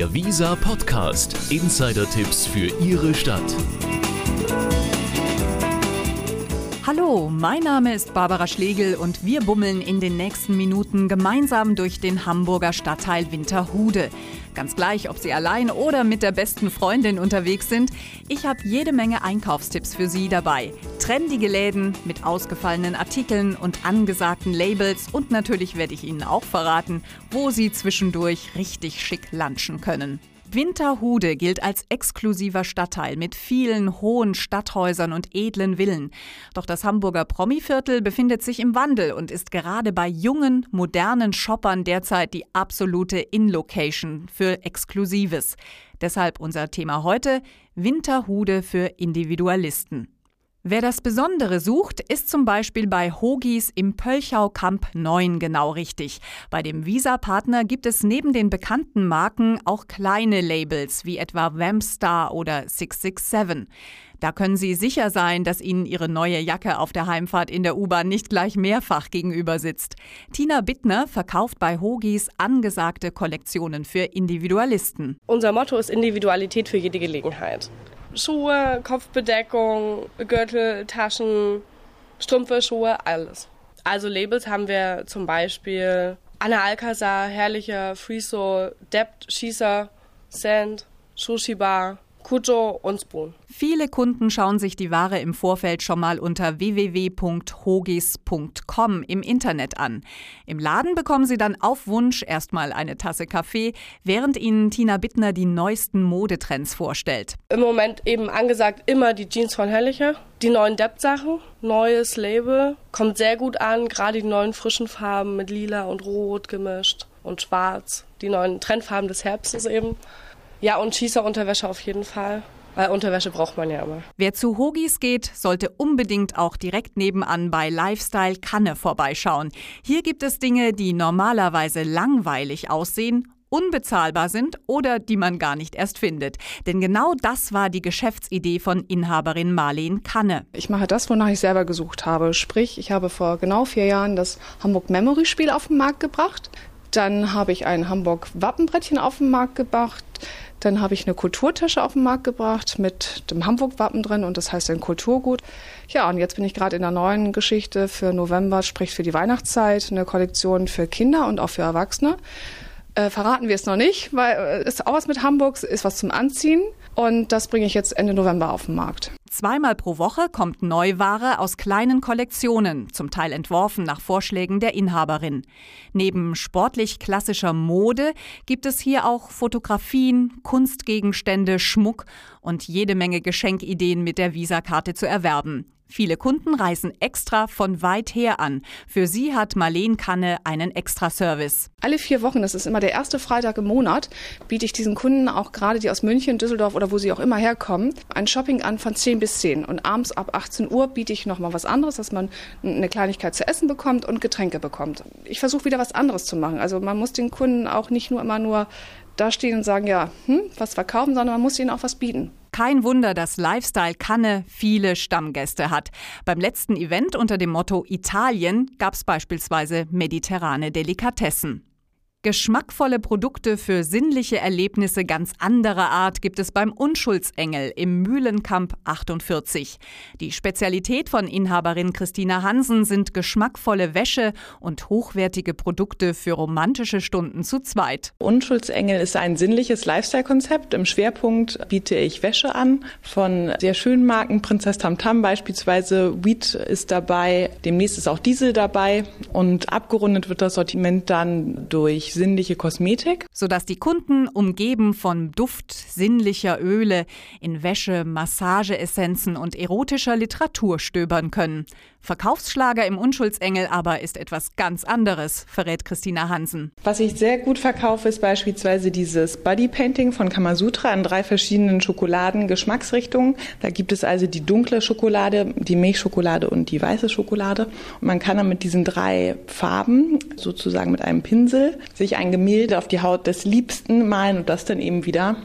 Der Visa Podcast. Insider-Tipps für Ihre Stadt. Hallo, mein Name ist Barbara Schlegel und wir bummeln in den nächsten Minuten gemeinsam durch den Hamburger Stadtteil Winterhude. Ganz gleich, ob Sie allein oder mit der besten Freundin unterwegs sind, ich habe jede Menge Einkaufstipps für Sie dabei. Trendige Läden mit ausgefallenen Artikeln und angesagten Labels und natürlich werde ich Ihnen auch verraten, wo Sie zwischendurch richtig schick lunchen können. Winterhude gilt als exklusiver Stadtteil mit vielen hohen Stadthäusern und edlen Villen. Doch das Hamburger Promiviertel befindet sich im Wandel und ist gerade bei jungen, modernen Shoppern derzeit die absolute In-Location für Exklusives. Deshalb unser Thema heute Winterhude für Individualisten. Wer das Besondere sucht, ist zum Beispiel bei Hogis im Pölchau Camp 9 genau richtig. Bei dem Visa-Partner gibt es neben den bekannten Marken auch kleine Labels wie etwa Vampstar oder 667. Da können Sie sicher sein, dass Ihnen Ihre neue Jacke auf der Heimfahrt in der U-Bahn nicht gleich mehrfach gegenüber sitzt. Tina Bittner verkauft bei Hogis angesagte Kollektionen für Individualisten. Unser Motto ist Individualität für jede Gelegenheit. Schuhe, Kopfbedeckung, Gürtel, Taschen, Strümpfe, Schuhe, alles. Also Labels haben wir zum Beispiel Anna Alcazar, herrlicher Friso, Dept, Schießer, Sand, und Spoon. Viele Kunden schauen sich die Ware im Vorfeld schon mal unter www.hogis.com im Internet an. Im Laden bekommen sie dann auf Wunsch erstmal eine Tasse Kaffee, während ihnen Tina Bittner die neuesten Modetrends vorstellt. Im Moment eben angesagt immer die Jeans von Herrlicher, die neuen Depp-Sachen, neues Label, kommt sehr gut an, gerade die neuen frischen Farben mit lila und rot gemischt und schwarz, die neuen Trendfarben des Herbstes eben. Ja, und Schießerunterwäsche auf jeden Fall. Weil Unterwäsche braucht man ja immer. Wer zu Hogis geht, sollte unbedingt auch direkt nebenan bei Lifestyle Kanne vorbeischauen. Hier gibt es Dinge, die normalerweise langweilig aussehen unbezahlbar sind oder die man gar nicht erst findet. Denn genau das war die Geschäftsidee von Inhaberin Marleen Kanne. Ich mache das, wonach ich selber gesucht habe. Sprich, ich habe vor genau vier Jahren das Hamburg Memory Spiel auf den Markt gebracht. Dann habe ich ein Hamburg Wappenbrettchen auf den Markt gebracht. Dann habe ich eine Kulturtasche auf den Markt gebracht mit dem Hamburg-Wappen drin und das heißt ein Kulturgut. Ja, und jetzt bin ich gerade in der neuen Geschichte für November, sprich für die Weihnachtszeit, eine Kollektion für Kinder und auch für Erwachsene. Äh, verraten wir es noch nicht, weil es äh, ist auch was mit Hamburg, ist was zum Anziehen und das bringe ich jetzt Ende November auf den Markt. Zweimal pro Woche kommt Neuware aus kleinen Kollektionen, zum Teil entworfen nach Vorschlägen der Inhaberin. Neben sportlich klassischer Mode gibt es hier auch Fotografien, Kunstgegenstände, Schmuck und jede Menge Geschenkideen mit der Visakarte zu erwerben. Viele Kunden reisen extra von weit her an. Für sie hat Marleen Kanne einen Extraservice. Alle vier Wochen, das ist immer der erste Freitag im Monat, biete ich diesen Kunden, auch gerade die aus München, Düsseldorf oder wo sie auch immer herkommen, ein Shopping an von 10 bis 10. Und abends ab 18 Uhr biete ich nochmal was anderes, dass man eine Kleinigkeit zu essen bekommt und Getränke bekommt. Ich versuche wieder was anderes zu machen. Also man muss den Kunden auch nicht nur immer nur dastehen und sagen, ja, hm, was verkaufen, sondern man muss ihnen auch was bieten. Kein Wunder, dass Lifestyle Kanne viele Stammgäste hat. Beim letzten Event unter dem Motto Italien gab es beispielsweise mediterrane Delikatessen. Geschmackvolle Produkte für sinnliche Erlebnisse ganz anderer Art gibt es beim Unschuldsengel im Mühlenkamp 48. Die Spezialität von Inhaberin Christina Hansen sind geschmackvolle Wäsche und hochwertige Produkte für romantische Stunden zu zweit. Unschuldsengel ist ein sinnliches Lifestyle-Konzept. Im Schwerpunkt biete ich Wäsche an von sehr schönen Marken. Prinzess Tamtam beispielsweise. Wheat ist dabei. Demnächst ist auch Diesel dabei. Und abgerundet wird das Sortiment dann durch sinnliche Kosmetik. Sodass die Kunden umgeben von Duft sinnlicher Öle in Wäsche, Massageessenzen und erotischer Literatur stöbern können. Verkaufsschlager im Unschuldsengel aber ist etwas ganz anderes, verrät Christina Hansen. Was ich sehr gut verkaufe, ist beispielsweise dieses Bodypainting von Kamasutra in drei verschiedenen Schokoladen-Geschmacksrichtungen. Da gibt es also die dunkle Schokolade, die Milchschokolade und die weiße Schokolade. Und man kann dann mit diesen drei Farben, sozusagen mit einem Pinsel, sich ein Gemälde auf die Haut des Liebsten malen und das dann eben wieder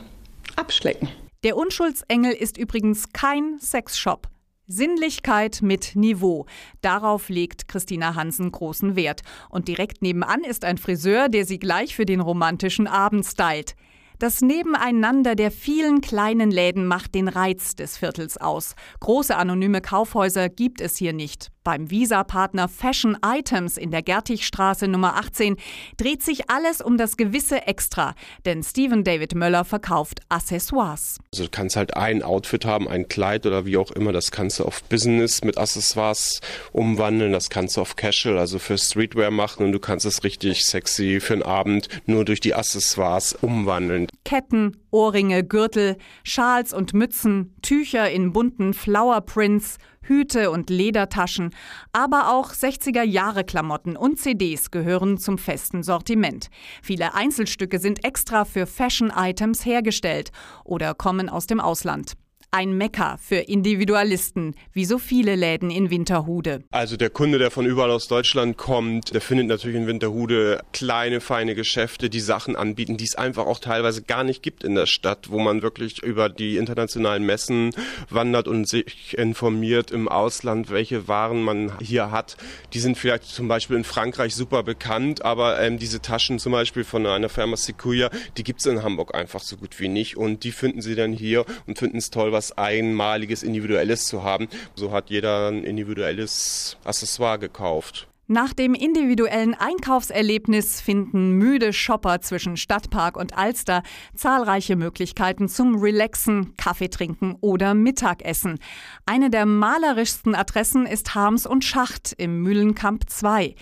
abschlecken. Der Unschuldsengel ist übrigens kein Sexshop. Sinnlichkeit mit Niveau. Darauf legt Christina Hansen großen Wert. Und direkt nebenan ist ein Friseur, der sie gleich für den romantischen Abend stylt. Das Nebeneinander der vielen kleinen Läden macht den Reiz des Viertels aus. Große anonyme Kaufhäuser gibt es hier nicht. Beim Visa-Partner Fashion Items in der Gertigstraße Nummer 18 dreht sich alles um das gewisse Extra, denn Steven David Möller verkauft Accessoires. Also du kannst halt ein Outfit haben, ein Kleid oder wie auch immer, das kannst du auf Business mit Accessoires umwandeln, das kannst du auf Casual, also für Streetwear machen und du kannst es richtig sexy für einen Abend nur durch die Accessoires umwandeln. Ketten, Ohrringe, Gürtel, Schals und Mützen, Tücher in bunten Flower Prints, Hüte und Ledertaschen, aber auch 60er Jahre Klamotten und CDs gehören zum festen Sortiment. Viele Einzelstücke sind extra für Fashion Items hergestellt oder kommen aus dem Ausland. Ein Mekka für Individualisten, wie so viele Läden in Winterhude. Also der Kunde, der von überall aus Deutschland kommt, der findet natürlich in Winterhude kleine, feine Geschäfte, die Sachen anbieten, die es einfach auch teilweise gar nicht gibt in der Stadt, wo man wirklich über die internationalen Messen wandert und sich informiert im Ausland, welche Waren man hier hat. Die sind vielleicht zum Beispiel in Frankreich super bekannt, aber ähm, diese Taschen zum Beispiel von einer Firma Sequoia, die gibt es in Hamburg einfach so gut wie nicht und die finden sie dann hier und finden es toll, was was Einmaliges, Individuelles zu haben. So hat jeder ein individuelles Accessoire gekauft. Nach dem individuellen Einkaufserlebnis finden müde Shopper zwischen Stadtpark und Alster zahlreiche Möglichkeiten zum Relaxen, Kaffee trinken oder Mittagessen. Eine der malerischsten Adressen ist Harms und Schacht im Mühlenkamp 2.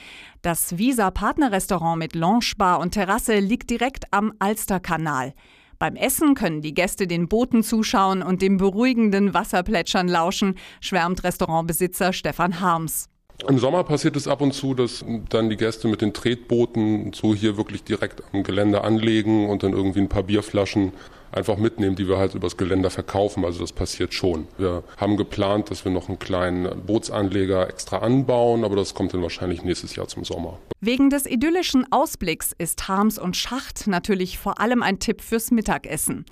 Das Visa Partnerrestaurant mit Loungebar und Terrasse liegt direkt am Alsterkanal. Beim Essen können die Gäste den Booten zuschauen und dem beruhigenden Wasserplätschern lauschen, schwärmt Restaurantbesitzer Stefan Harms. Im Sommer passiert es ab und zu, dass dann die Gäste mit den Tretbooten so hier wirklich direkt am Gelände anlegen und dann irgendwie ein paar Bierflaschen einfach mitnehmen, die wir halt übers Geländer verkaufen. Also das passiert schon. Wir haben geplant, dass wir noch einen kleinen Bootsanleger extra anbauen, aber das kommt dann wahrscheinlich nächstes Jahr zum Sommer. Wegen des idyllischen Ausblicks ist Harms und Schacht natürlich vor allem ein Tipp fürs Mittagessen.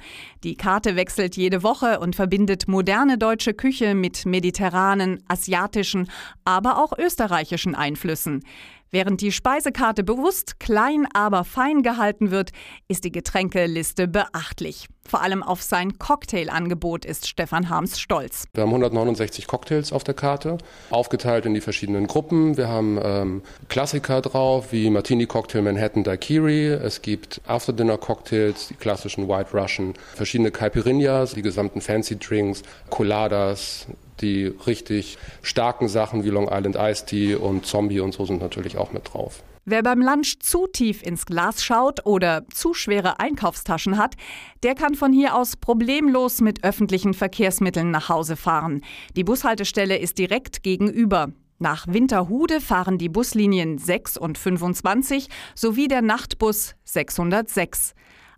Die Karte wechselt jede Woche und verbindet moderne deutsche Küche mit mediterranen, asiatischen, aber auch österreichischen Einflüssen. Während die Speisekarte bewusst klein, aber fein gehalten wird, ist die Getränkeliste beachtlich. Vor allem auf sein Cocktailangebot ist Stefan Harms stolz. Wir haben 169 Cocktails auf der Karte, aufgeteilt in die verschiedenen Gruppen. Wir haben ähm, Klassiker drauf, wie Martini Cocktail Manhattan Daiquiri. Es gibt After-Dinner Cocktails, die klassischen White Russian, verschiedene Caipirinhas, die gesamten Fancy Drinks, Coladas, die richtig starken Sachen wie Long Island Iced Tea und Zombie und so sind natürlich auch mit drauf. Wer beim Lunch zu tief ins Glas schaut oder zu schwere Einkaufstaschen hat, der kann von hier aus problemlos mit öffentlichen Verkehrsmitteln nach Hause fahren. Die Bushaltestelle ist direkt gegenüber. Nach Winterhude fahren die Buslinien 6 und 25 sowie der Nachtbus 606.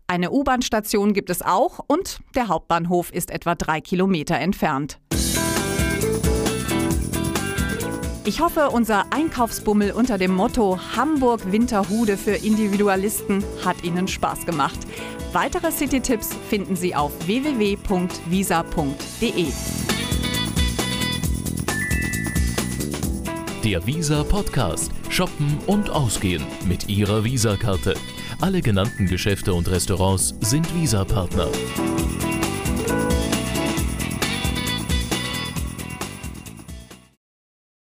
Eine U-Bahn-Station gibt es auch und der Hauptbahnhof ist etwa drei Kilometer entfernt. Ich hoffe, unser Einkaufsbummel unter dem Motto Hamburg Winterhude für Individualisten hat Ihnen Spaß gemacht. Weitere City-Tipps finden Sie auf www.visa.de. Der Visa Podcast. Shoppen und Ausgehen mit Ihrer Visa-Karte. Alle genannten Geschäfte und Restaurants sind Visa-Partner.